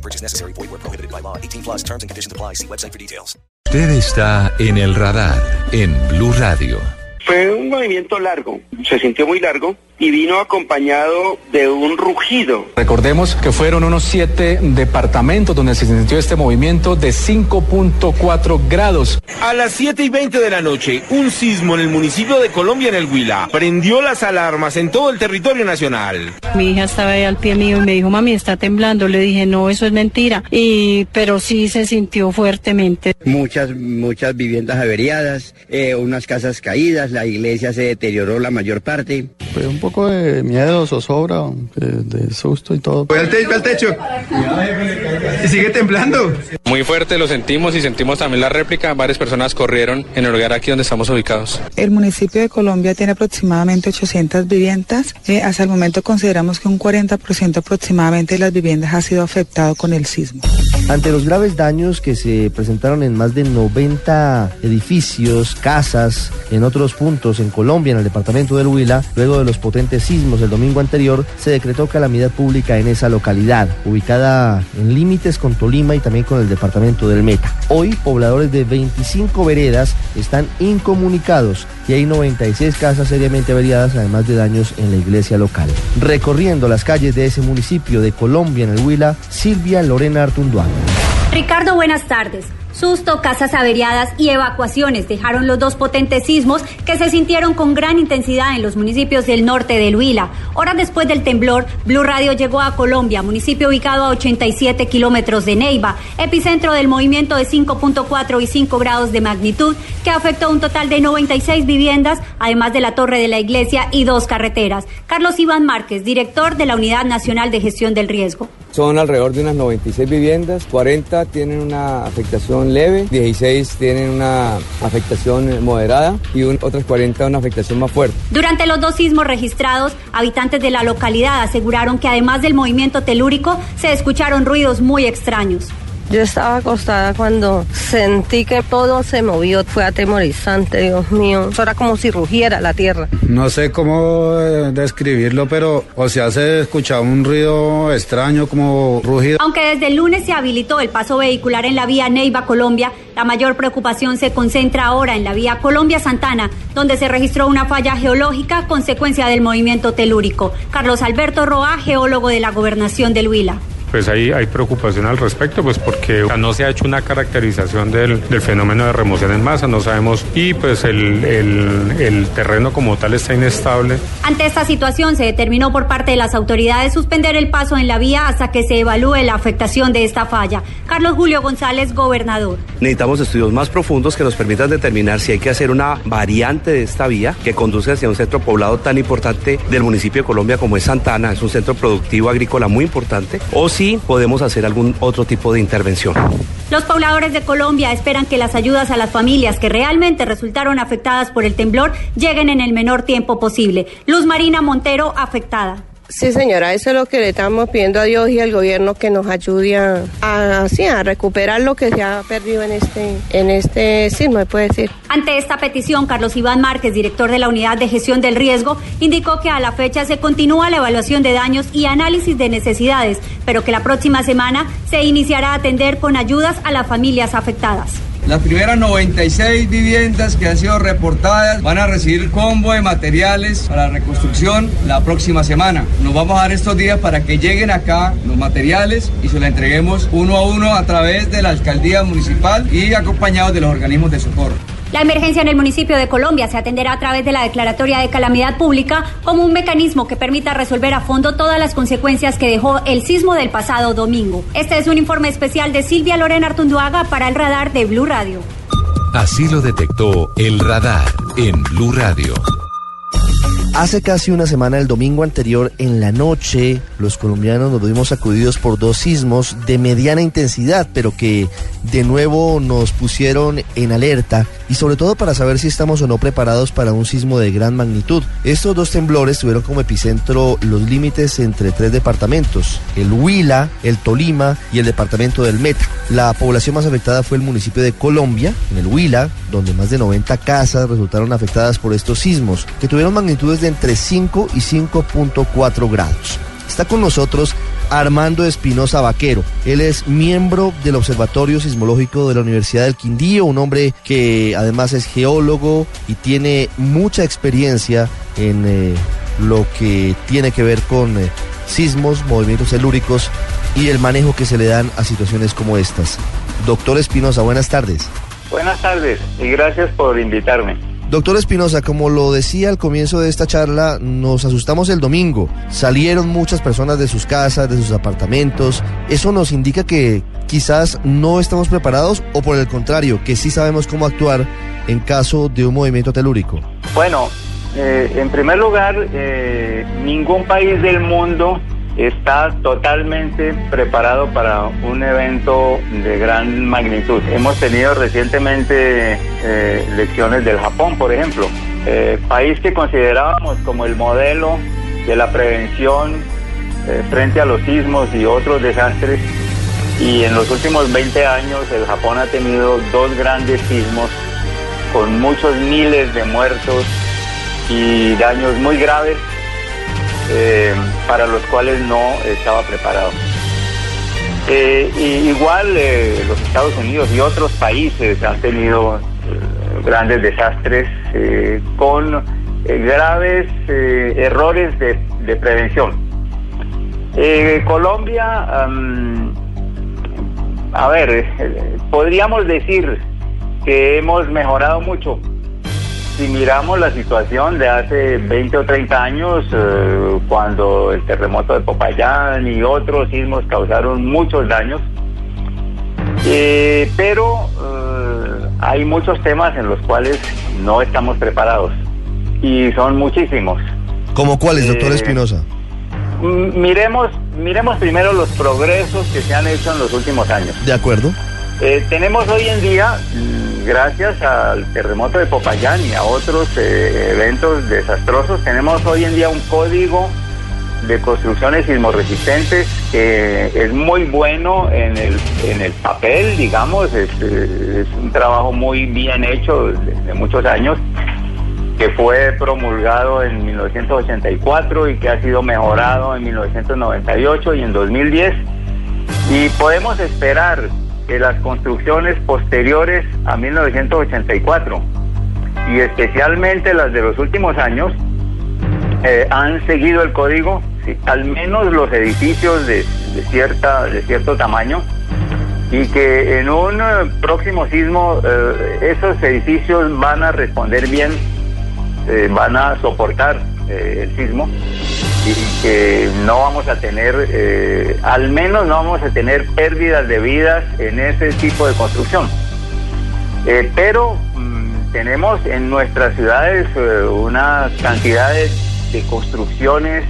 No purchase necessary. Void where prohibited by law. 18 plus terms and conditions apply. See website for details. Usted está en el radar en Blue Radio. Fue un movimiento largo, se sintió muy largo y vino acompañado de un rugido. Recordemos que fueron unos siete departamentos donde se sintió este movimiento de 5.4 grados. A las 7 y 20 de la noche, un sismo en el municipio de Colombia, en el Huila, prendió las alarmas en todo el territorio nacional. Mi hija estaba ahí al pie mío y me dijo, mami, está temblando. Le dije, no, eso es mentira. Y, pero sí se sintió fuertemente. Muchas, muchas viviendas averiadas, eh, unas casas caídas, la iglesia se deterioró la mayor parte. Fue un poco de miedo, zozobra, de, de susto y todo. Fue al techo, al techo. Y sigue temblando. Muy fuerte lo sentimos y sentimos también la réplica. Varias personas corrieron en el lugar aquí donde estamos ubicados. El municipio de Colombia tiene aproximadamente 800 viviendas. Eh, hasta el momento consideramos que un 40% aproximadamente de las viviendas ha sido afectado con el sismo. Ante los graves daños que se presentaron en más de 90 edificios, casas, en otros puntos en Colombia, en el departamento del Huila, luego de los potentes sismos el domingo anterior, se decretó calamidad pública en esa localidad, ubicada en límites con Tolima y también con el departamento del Meta. Hoy, pobladores de 25 veredas están incomunicados y hay 96 casas seriamente averiadas, además de daños en la iglesia local. Recorriendo las calles de ese municipio de Colombia, en el Huila, Silvia Lorena Artunduaga. Ricardo, buenas tardes. Susto, casas averiadas y evacuaciones dejaron los dos potentes sismos que se sintieron con gran intensidad en los municipios del norte del Huila. Horas después del temblor, Blue Radio llegó a Colombia, municipio ubicado a 87 kilómetros de Neiva, epicentro del movimiento de 5.4 y 5 grados de magnitud que afectó un total de 96 viviendas, además de la torre de la iglesia y dos carreteras. Carlos Iván Márquez, director de la Unidad Nacional de Gestión del Riesgo. Son alrededor de unas 96 viviendas, 40 tienen una afectación leve, 16 tienen una afectación moderada y un, otras 40 una afectación más fuerte. Durante los dos sismos registrados, habitantes de la localidad aseguraron que además del movimiento telúrico se escucharon ruidos muy extraños. Yo estaba acostada cuando sentí que todo se movió. Fue atemorizante, Dios mío. Eso era como si rugiera la tierra. No sé cómo eh, describirlo, pero o sea, se escuchaba un ruido extraño como rugido. Aunque desde el lunes se habilitó el paso vehicular en la vía Neiva, Colombia, la mayor preocupación se concentra ahora en la vía Colombia-Santana, donde se registró una falla geológica consecuencia del movimiento telúrico. Carlos Alberto Roa, geólogo de la gobernación del Huila pues hay, hay preocupación al respecto, pues porque no se ha hecho una caracterización del, del fenómeno de remoción en masa, no sabemos, y pues el, el, el, terreno como tal está inestable. Ante esta situación se determinó por parte de las autoridades suspender el paso en la vía hasta que se evalúe la afectación de esta falla. Carlos Julio González, gobernador. Necesitamos estudios más profundos que nos permitan determinar si hay que hacer una variante de esta vía que conduzca hacia un centro poblado tan importante del municipio de Colombia como es Santana, es un centro productivo agrícola muy importante, o si sí podemos hacer algún otro tipo de intervención. Los pobladores de Colombia esperan que las ayudas a las familias que realmente resultaron afectadas por el temblor lleguen en el menor tiempo posible. Luz Marina Montero, afectada. Sí, señora, eso es lo que le estamos pidiendo a Dios y al gobierno que nos ayude a, a, a recuperar lo que se ha perdido en este, en este sismo, puede decir. Ante esta petición, Carlos Iván Márquez, director de la Unidad de Gestión del Riesgo, indicó que a la fecha se continúa la evaluación de daños y análisis de necesidades, pero que la próxima semana se iniciará a atender con ayudas a las familias afectadas. Las primeras 96 viviendas que han sido reportadas van a recibir combo de materiales para reconstrucción la próxima semana. Nos vamos a dar estos días para que lleguen acá los materiales y se los entreguemos uno a uno a través de la alcaldía municipal y acompañados de los organismos de socorro. La emergencia en el municipio de Colombia se atenderá a través de la declaratoria de calamidad pública como un mecanismo que permita resolver a fondo todas las consecuencias que dejó el sismo del pasado domingo. Este es un informe especial de Silvia Lorena Artunduaga para el radar de Blue Radio. Así lo detectó el radar en Blue Radio. Hace casi una semana, el domingo anterior, en la noche, los colombianos nos vimos sacudidos por dos sismos de mediana intensidad, pero que de nuevo nos pusieron en alerta y sobre todo para saber si estamos o no preparados para un sismo de gran magnitud. Estos dos temblores tuvieron como epicentro los límites entre tres departamentos, el Huila, el Tolima y el departamento del Meta. La población más afectada fue el municipio de Colombia, en el Huila, donde más de 90 casas resultaron afectadas por estos sismos, que tuvieron magnitudes de entre 5 y 5.4 grados. Está con nosotros Armando Espinosa Vaquero. Él es miembro del Observatorio Sismológico de la Universidad del Quindío, un hombre que además es geólogo y tiene mucha experiencia en eh, lo que tiene que ver con eh, sismos, movimientos telúricos y el manejo que se le dan a situaciones como estas. Doctor Espinosa, buenas tardes. Buenas tardes y gracias por invitarme. Doctor Espinosa, como lo decía al comienzo de esta charla, nos asustamos el domingo. Salieron muchas personas de sus casas, de sus apartamentos. ¿Eso nos indica que quizás no estamos preparados o por el contrario, que sí sabemos cómo actuar en caso de un movimiento telúrico? Bueno, eh, en primer lugar, eh, ningún país del mundo está totalmente preparado para un evento de gran magnitud. Hemos tenido recientemente eh, lecciones del Japón, por ejemplo, eh, país que considerábamos como el modelo de la prevención eh, frente a los sismos y otros desastres. Y en los últimos 20 años el Japón ha tenido dos grandes sismos con muchos miles de muertos y daños muy graves eh, para los cuales no estaba preparado. Eh, igual eh, los Estados Unidos y otros países han tenido grandes desastres con graves errores de, prevención. Colombia, a ver, podríamos decir que hemos mejorado mucho si miramos la situación de hace 20 o 30 años, eh, cuando el terremoto de Popayán y otros sismos causaron muchos daños, eh, pero eh, hay muchos temas en los cuales no estamos preparados y son muchísimos. ¿Como cuáles, doctor Espinosa? Miremos, miremos primero los progresos que se han hecho en los últimos años. De acuerdo. tenemos hoy en día gracias al terremoto de Popayán y a otros eh, eventos desastrosos, tenemos hoy en día un código de construcciones sismoresistentes que es muy bueno en el, en el papel, digamos, es, un trabajo muy bien hecho desde muchos años, que fue promulgado en 1984 y que ha sido mejorado en 1998 y en 2010. Y podemos esperar las construcciones posteriores a 1984 y especialmente las de los últimos años eh, han seguido el código, al menos los edificios de, cierta, de cierto tamaño, y que en un eh, próximo sismo eh, esos edificios van a responder bien, van a soportar el sismo y que no vamos a tener, eh, al menos no vamos a tener pérdidas de vidas en ese tipo de construcción. Eh, pero mm, tenemos en nuestras ciudades eh, una cantidad de, construcciones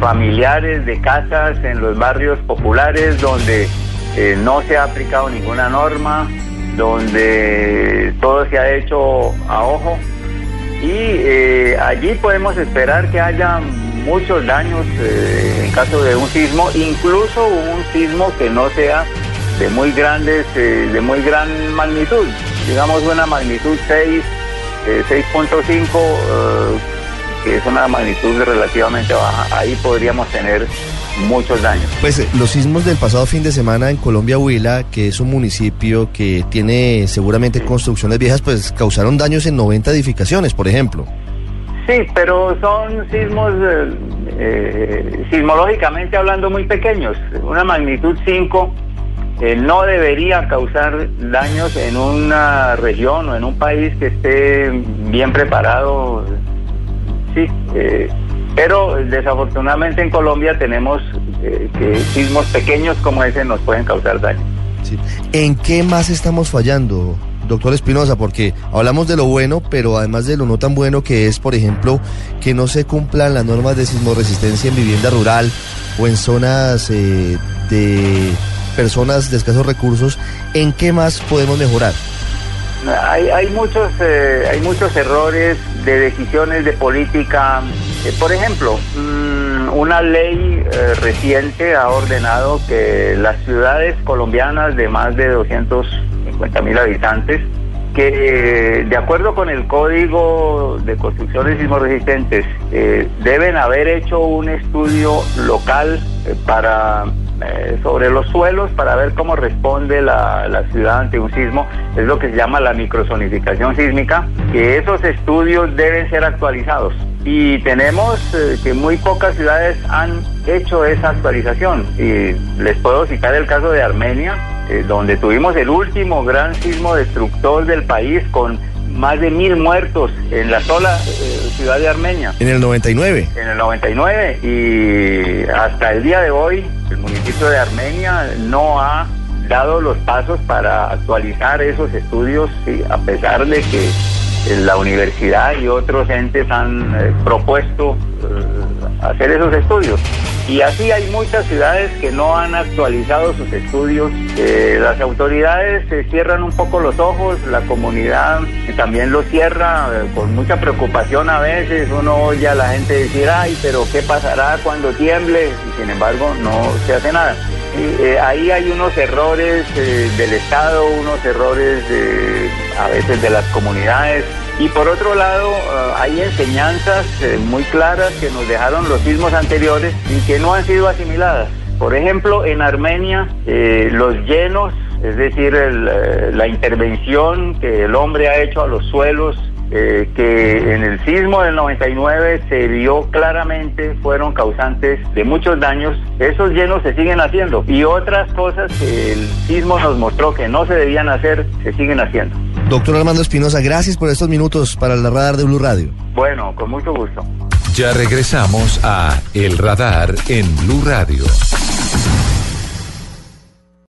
familiares, de casas en los barrios populares donde no se ha aplicado ninguna norma, donde todo se ha hecho a ojo. Y allí podemos esperar que haya muchos daños eh, en caso de un sismo, incluso un sismo que no sea de muy grandes, eh, de muy gran magnitud, digamos una magnitud 6, 6.5, eh, que es una magnitud relativamente baja, ahí podríamos tener muchos daños. Pues los sismos del pasado fin de semana en Colombia Huila, que es un municipio que tiene seguramente construcciones viejas, pues causaron daños en 90 edificaciones, por ejemplo. Sí, pero son sismos eh, eh, sismológicamente hablando muy pequeños. Una magnitud 5 eh, no debería causar daños en una región o en un país que esté bien preparado. Sí, pero desafortunadamente en Colombia tenemos que sismos pequeños como ese nos pueden causar daño. ¿En qué más estamos fallando? Doctor Espinosa, porque hablamos de lo bueno, pero además de lo no tan bueno que es, por ejemplo, que no se cumplan las normas de sismoresistencia en vivienda rural o en zonas eh, de personas de escasos recursos, ¿en qué más podemos mejorar? Hay, hay muchos eh, hay muchos errores de decisiones de política. Eh, por ejemplo, mm, una ley reciente ha ordenado que las ciudades colombianas de más de 250 mil habitantes, que de acuerdo con el Código de Construcciones Sismoresistentes, deben haber hecho un estudio local para eh, sobre los suelos para ver cómo responde la, la, ciudad ante un sismo. Es lo que se llama la microzonificación sísmica, que esos estudios deben ser actualizados. Y tenemos eh, que muy pocas ciudades han hecho esa actualización. Y les puedo citar el caso de Armenia, eh, donde tuvimos el último gran sismo destructor del país con más de mil muertos en la sola ciudad de Armenia. En el 99. En el 99 y hasta el día de hoy el municipio de Armenia no ha dado los pasos para actualizar esos estudios, a pesar de que eh, la universidad y otros entes han eh, propuesto eh, hacer esos estudios. Y así hay muchas ciudades que no han actualizado sus estudios. las autoridades se cierran un poco los ojos, la comunidad también lo cierra con mucha preocupación a veces. Uno oye a la gente decir, ay, pero ¿qué pasará cuando tiemble? Y sin embargo no se hace nada. Ahí hay unos errores del Estado, unos errores a veces de las comunidades y por otro lado, eh, hay enseñanzas eh, muy claras que nos dejaron los sismos anteriores y que no han sido asimiladas. Por ejemplo, en Armenia, eh, los llenos, es decir, la intervención que el hombre ha hecho a los suelos eh, que en el sismo del 99 se vio claramente fueron causantes de muchos daños. Esos llenos se siguen haciendo y otras cosas que el sismo nos mostró que no se debían hacer, se siguen haciendo. Doctor Armando Espinosa, gracias por estos minutos para la radar de Blue Radio. Bueno, con mucho gusto. Ya regresamos a El Radar en Blue Radio.